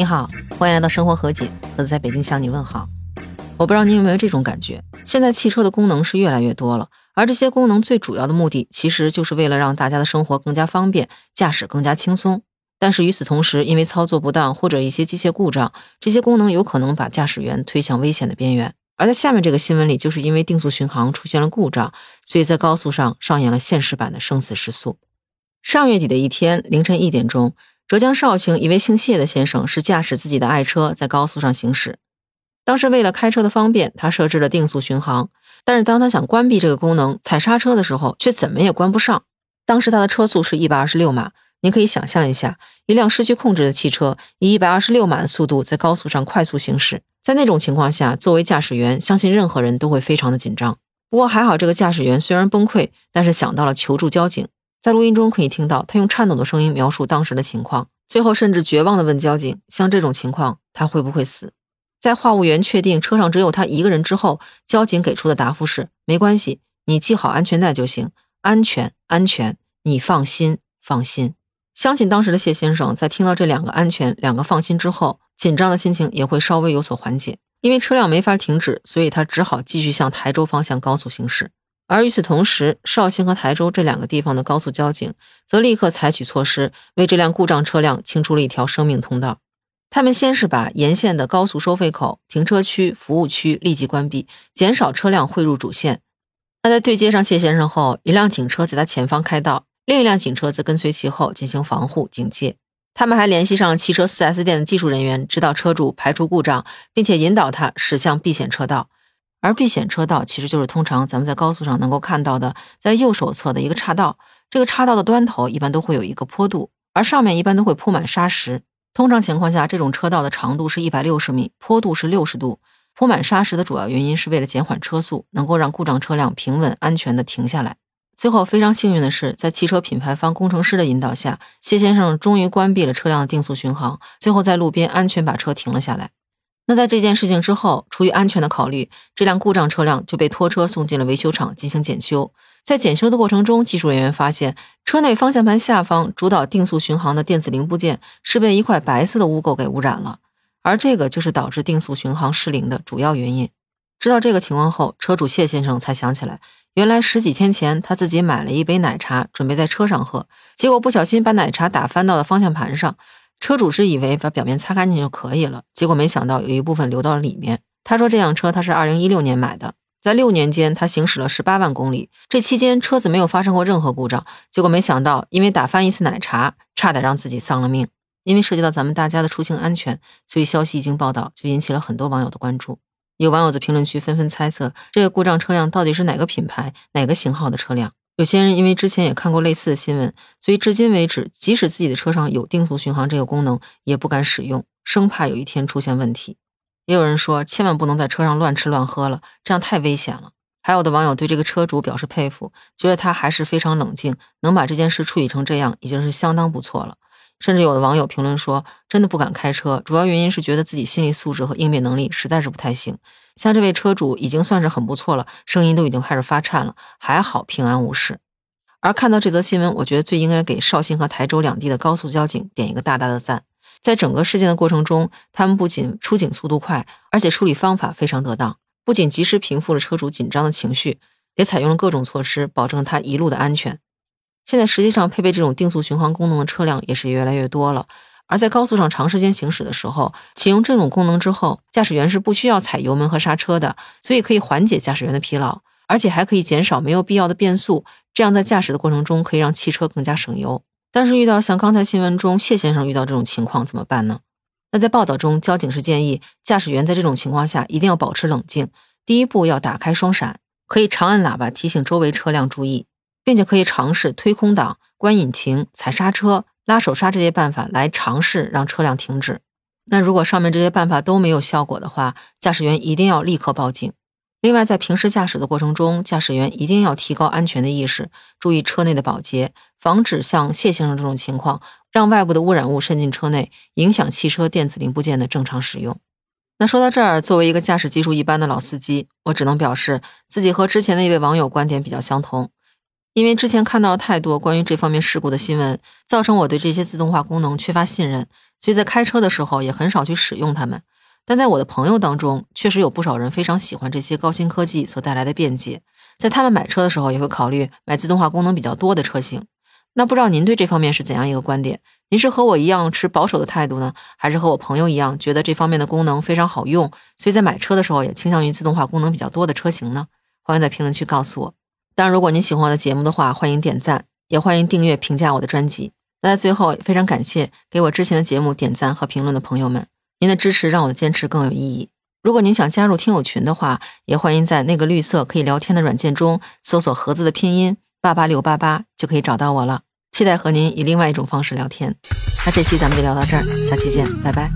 你好，欢迎来到生活和解，盒子在北京向你问好。我不知道你有没有这种感觉，现在汽车的功能是越来越多了，而这些功能最主要的目的，其实就是为了让大家的生活更加方便，驾驶更加轻松。但是与此同时，因为操作不当或者一些机械故障，这些功能有可能把驾驶员推向危险的边缘。而在下面这个新闻里，就是因为定速巡航出现了故障，所以在高速上上演了现实版的生死时速。上月底的一天凌晨一点钟。浙江绍兴一位姓谢的先生是驾驶自己的爱车在高速上行驶，当时为了开车的方便，他设置了定速巡航。但是当他想关闭这个功能，踩刹车的时候，却怎么也关不上。当时他的车速是一百二十六码，您可以想象一下，一辆失去控制的汽车以一百二十六码的速度在高速上快速行驶，在那种情况下，作为驾驶员，相信任何人都会非常的紧张。不过还好，这个驾驶员虽然崩溃，但是想到了求助交警。在录音中可以听到他用颤抖的声音描述当时的情况，最后甚至绝望地问交警：“像这种情况，他会不会死？”在话务员确定车上只有他一个人之后，交警给出的答复是：“没关系，你系好安全带就行，安全，安全，你放心，放心。”相信当时的谢先生在听到这两个“安全”两个“放心”之后，紧张的心情也会稍微有所缓解，因为车辆没法停止，所以他只好继续向台州方向高速行驶。而与此同时，绍兴和台州这两个地方的高速交警则立刻采取措施，为这辆故障车辆清出了一条生命通道。他们先是把沿线的高速收费口、停车区、服务区立即关闭，减少车辆汇入主线。那在对接上谢先生后，一辆警车在他前方开道，另一辆警车则跟随其后进行防护警戒。他们还联系上汽车 4S 店的技术人员，指导车主排除故障，并且引导他驶向避险车道。而避险车道其实就是通常咱们在高速上能够看到的，在右手侧的一个岔道。这个岔道的端头一般都会有一个坡度，而上面一般都会铺满沙石。通常情况下，这种车道的长度是一百六十米，坡度是六十度。铺满沙石的主要原因是为了减缓车速，能够让故障车辆平稳安全的停下来。最后非常幸运的是，在汽车品牌方工程师的引导下，谢先生终于关闭了车辆的定速巡航，最后在路边安全把车停了下来。那在这件事情之后，出于安全的考虑，这辆故障车辆就被拖车送进了维修厂进行检修。在检修的过程中，技术人员发现车内方向盘下方主导定速巡航的电子零部件是被一块白色的污垢给污染了，而这个就是导致定速巡航失灵的主要原因。知道这个情况后，车主谢先生才想起来，原来十几天前他自己买了一杯奶茶，准备在车上喝，结果不小心把奶茶打翻到了方向盘上。车主是以为把表面擦干净就可以了，结果没想到有一部分流到了里面。他说这辆车他是二零一六年买的，在六年间他行驶了十八万公里，这期间车子没有发生过任何故障。结果没想到因为打翻一次奶茶，差点让自己丧了命。因为涉及到咱们大家的出行安全，所以消息一经报道就引起了很多网友的关注。有网友在评论区纷纷猜测这个故障车辆到底是哪个品牌、哪个型号的车辆。有些人因为之前也看过类似的新闻，所以至今为止，即使自己的车上有定速巡航这个功能，也不敢使用，生怕有一天出现问题。也有人说，千万不能在车上乱吃乱喝了，这样太危险了。还有的网友对这个车主表示佩服，觉得他还是非常冷静，能把这件事处理成这样，已经是相当不错了。甚至有的网友评论说，真的不敢开车，主要原因是觉得自己心理素质和应变能力实在是不太行。像这位车主已经算是很不错了，声音都已经开始发颤了，还好平安无事。而看到这则新闻，我觉得最应该给绍兴和台州两地的高速交警点一个大大的赞。在整个事件的过程中，他们不仅出警速度快，而且处理方法非常得当，不仅及时平复了车主紧张的情绪，也采用了各种措施，保证他一路的安全。现在实际上配备这种定速巡航功能的车辆也是越来越多了。而在高速上长时间行驶的时候，启用这种功能之后，驾驶员是不需要踩油门和刹车的，所以可以缓解驾驶员的疲劳，而且还可以减少没有必要的变速，这样在驾驶的过程中可以让汽车更加省油。但是遇到像刚才新闻中谢先生遇到这种情况怎么办呢？那在报道中，交警是建议驾驶员在这种情况下一定要保持冷静，第一步要打开双闪，可以长按喇叭提醒周围车辆注意，并且可以尝试推空挡、关引擎、踩刹车。拉手刹这些办法来尝试让车辆停止。那如果上面这些办法都没有效果的话，驾驶员一定要立刻报警。另外，在平时驾驶的过程中，驾驶员一定要提高安全的意识，注意车内的保洁，防止像谢先生这种情况，让外部的污染物渗进车内，影响汽车电子零部件的正常使用。那说到这儿，作为一个驾驶技术一般的老司机，我只能表示自己和之前的一位网友观点比较相同。因为之前看到了太多关于这方面事故的新闻，造成我对这些自动化功能缺乏信任，所以在开车的时候也很少去使用它们。但在我的朋友当中，确实有不少人非常喜欢这些高新科技所带来的便捷，在他们买车的时候也会考虑买自动化功能比较多的车型。那不知道您对这方面是怎样一个观点？您是和我一样持保守的态度呢，还是和我朋友一样觉得这方面的功能非常好用，所以在买车的时候也倾向于自动化功能比较多的车型呢？欢迎在评论区告诉我。当然，如果您喜欢我的节目的话，欢迎点赞，也欢迎订阅、评价我的专辑。那在最后，非常感谢给我之前的节目点赞和评论的朋友们，您的支持让我的坚持更有意义。如果您想加入听友群的话，也欢迎在那个绿色可以聊天的软件中搜索“盒子”的拼音八八六八八，就可以找到我了。期待和您以另外一种方式聊天。那这期咱们就聊到这儿，下期见，拜拜。